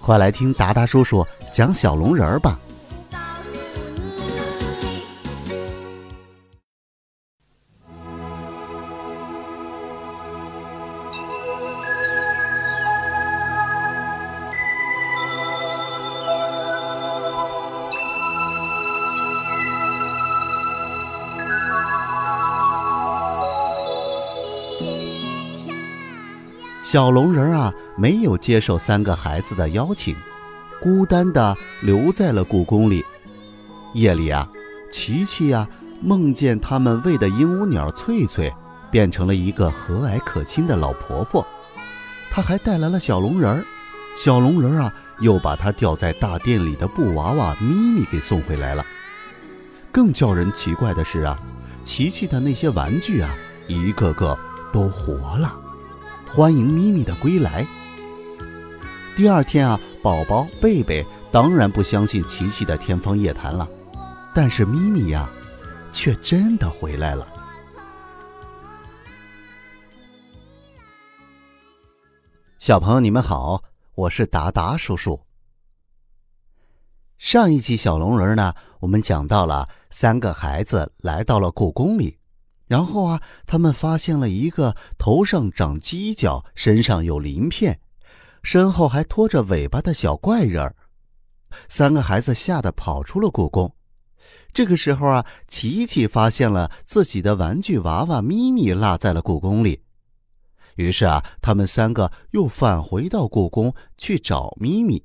快来听达达叔叔讲小龙人儿吧。小龙人啊，没有接受三个孩子的邀请，孤单的留在了故宫里。夜里啊，琪琪呀梦见他们喂的鹦鹉鸟翠翠变成了一个和蔼可亲的老婆婆，她还带来了小龙人儿。小龙人啊，又把他吊在大殿里的布娃娃咪咪给送回来了。更叫人奇怪的是啊，琪琪的那些玩具啊，一个个都活了。欢迎咪咪的归来。第二天啊，宝宝贝贝当然不相信琪琪的天方夜谭了，但是咪咪呀，却真的回来了。小朋友，你们好，我是达达叔叔。上一集小龙人呢，我们讲到了三个孩子来到了故宫里。然后啊，他们发现了一个头上长犄角、身上有鳞片、身后还拖着尾巴的小怪人儿。三个孩子吓得跑出了故宫。这个时候啊，琪琪发现了自己的玩具娃娃咪咪落在了故宫里。于是啊，他们三个又返回到故宫去找咪咪。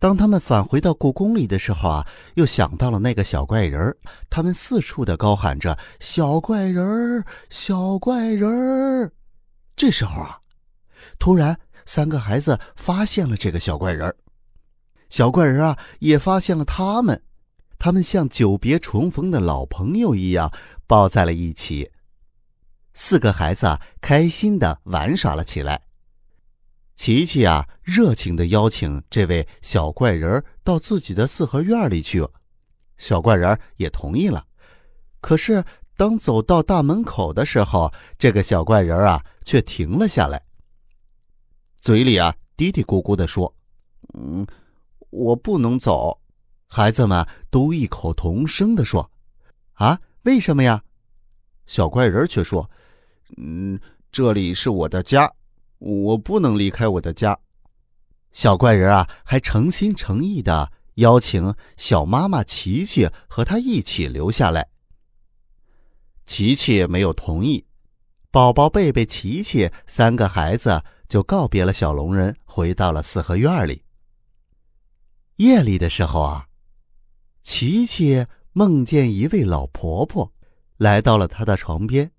当他们返回到故宫里的时候啊，又想到了那个小怪人，他们四处的高喊着“小怪人，小怪人”。这时候啊，突然三个孩子发现了这个小怪人，小怪人啊也发现了他们，他们像久别重逢的老朋友一样抱在了一起。四个孩子啊开心的玩耍了起来。琪琪啊，热情的邀请这位小怪人到自己的四合院里去，小怪人也同意了。可是，当走到大门口的时候，这个小怪人啊，却停了下来，嘴里啊嘀嘀咕咕的说：“嗯，我不能走。”孩子们都异口同声的说：“啊，为什么呀？”小怪人却说：“嗯，这里是我的家。”我不能离开我的家，小怪人啊，还诚心诚意的邀请小妈妈琪琪和他一起留下来。琪琪没有同意，宝宝贝贝、琪琪三个孩子就告别了小龙人，回到了四合院里。夜里的时候啊，琪琪梦见一位老婆婆来到了他的床边，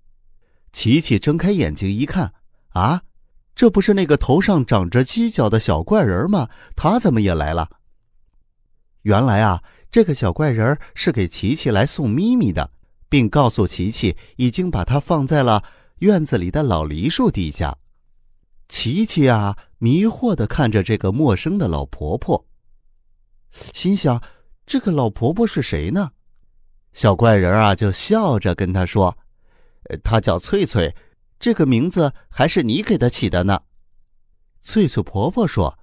琪琪睁开眼睛一看，啊！这不是那个头上长着犄角的小怪人吗？他怎么也来了？原来啊，这个小怪人是给琪琪来送咪咪的，并告诉琪琪已经把它放在了院子里的老梨树底下。琪琪啊，迷惑的看着这个陌生的老婆婆，心想：这个老婆婆是谁呢？小怪人啊，就笑着跟他说：“她叫翠翠。”这个名字还是你给他起的呢，翠翠婆婆说：“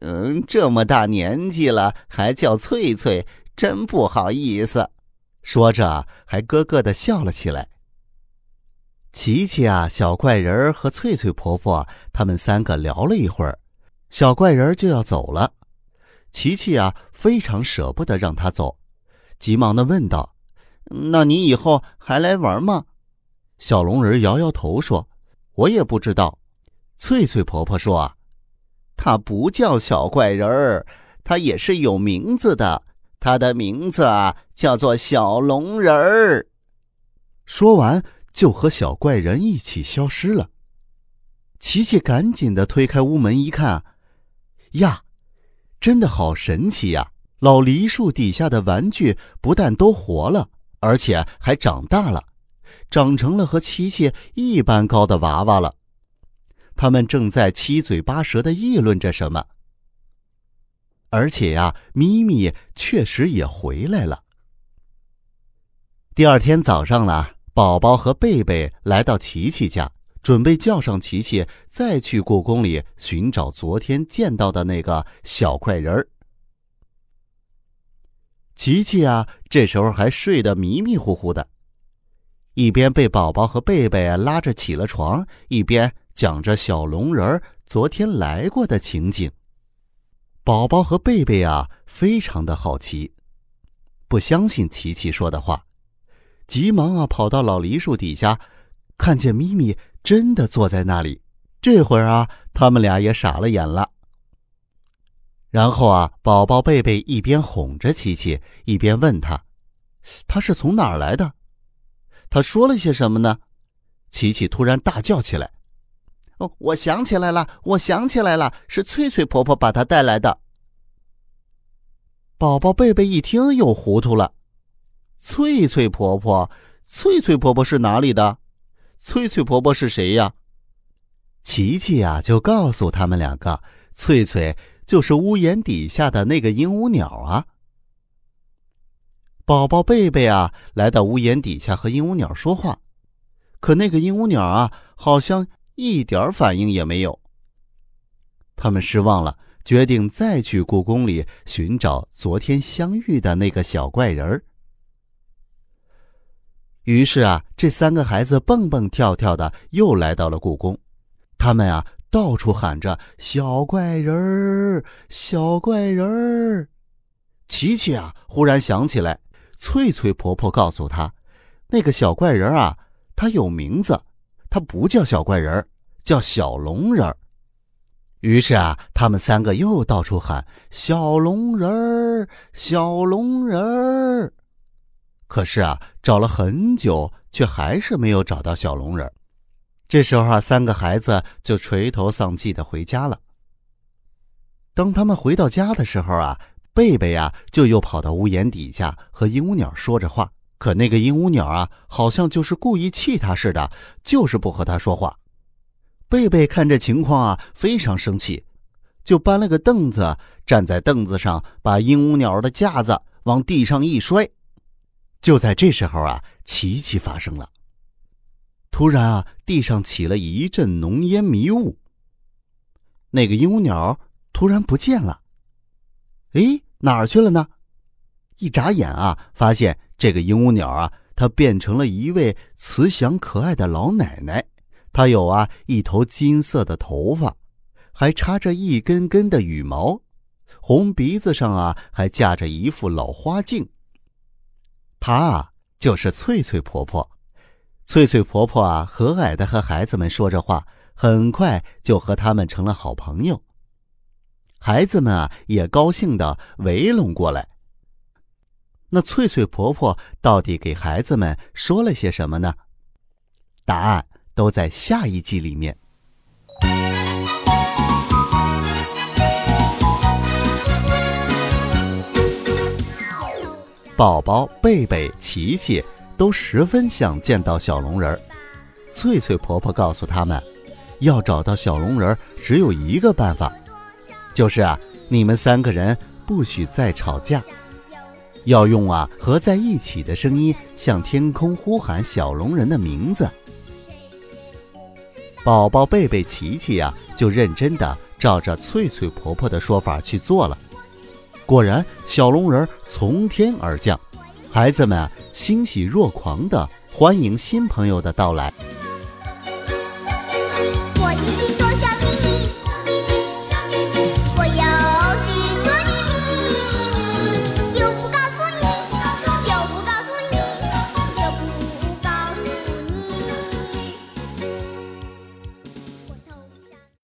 嗯，这么大年纪了还叫翠翠，真不好意思。”说着还咯咯的笑了起来。琪琪啊，小怪人和翠翠婆婆他们三个聊了一会儿，小怪人就要走了。琪琪啊，非常舍不得让他走，急忙的问道：“那你以后还来玩吗？”小龙人摇摇头说：“我也不知道。”翠翠婆婆说：“她不叫小怪人儿，她也是有名字的。她的名字啊，叫做小龙人儿。”说完，就和小怪人一起消失了。琪琪赶紧的推开屋门一看，呀，真的好神奇呀！老梨树底下的玩具不但都活了，而且还长大了，长成了和琪琪一般高的娃娃了。他们正在七嘴八舌的议论着什么。而且呀，咪咪确实也回来了。第二天早上了，宝宝和贝贝来到琪琪家。准备叫上琪琪，再去故宫里寻找昨天见到的那个小怪人儿。琪琪啊，这时候还睡得迷迷糊糊的，一边被宝宝和贝贝拉着起了床，一边讲着小龙人儿昨天来过的情景。宝宝和贝贝啊，非常的好奇，不相信琪琪说的话，急忙啊跑到老梨树底下，看见咪咪。真的坐在那里，这会儿啊，他们俩也傻了眼了。然后啊，宝宝贝贝一边哄着琪琪，一边问他：“他是从哪儿来的？他说了些什么呢？”琪琪突然大叫起来：“哦，我想起来了，我想起来了，是翠翠婆婆把他带来的。”宝宝贝贝一听又糊涂了：“翠翠婆婆，翠翠婆婆是哪里的？”翠翠婆婆是谁呀？琪琪呀，就告诉他们两个，翠翠就是屋檐底下的那个鹦鹉鸟啊。宝宝贝贝啊，来到屋檐底下和鹦鹉鸟说话，可那个鹦鹉鸟啊，好像一点反应也没有。他们失望了，决定再去故宫里寻找昨天相遇的那个小怪人儿。于是啊，这三个孩子蹦蹦跳跳的又来到了故宫，他们啊到处喊着“小怪人儿，小怪人儿”。琪琪啊忽然想起来，翠翠婆婆告诉他，那个小怪人啊，他有名字，他不叫小怪人，叫小龙人。于是啊，他们三个又到处喊“小龙人儿，小龙人儿”。可是啊，找了很久，却还是没有找到小龙人。这时候啊，三个孩子就垂头丧气的回家了。当他们回到家的时候啊，贝贝呀就又跑到屋檐底下和鹦鹉鸟说着话。可那个鹦鹉鸟啊，好像就是故意气他似的，就是不和他说话。贝贝看这情况啊，非常生气，就搬了个凳子，站在凳子上，把鹦鹉鸟的架子往地上一摔。就在这时候啊，奇迹发生了。突然啊，地上起了一阵浓烟迷雾。那个鹦鹉鸟突然不见了。哎，哪儿去了呢？一眨眼啊，发现这个鹦鹉鸟啊，它变成了一位慈祥可爱的老奶奶。她有啊一头金色的头发，还插着一根根的羽毛，红鼻子上啊还架着一副老花镜。她啊，就是翠翠婆婆。翠翠婆婆啊，和蔼的和孩子们说着话，很快就和他们成了好朋友。孩子们啊，也高兴的围拢过来。那翠翠婆婆到底给孩子们说了些什么呢？答案都在下一集里面。宝宝、贝贝、琪琪都十分想见到小龙人儿。翠翠婆婆告诉他们，要找到小龙人儿，只有一个办法，就是啊，你们三个人不许再吵架，要用啊合在一起的声音向天空呼喊小龙人的名字。宝宝、贝贝、琪琪呀，就认真的照着翠翠婆婆的说法去做了。果然，小龙人从天而降，孩子们欣喜若狂的欢迎新朋友的到来。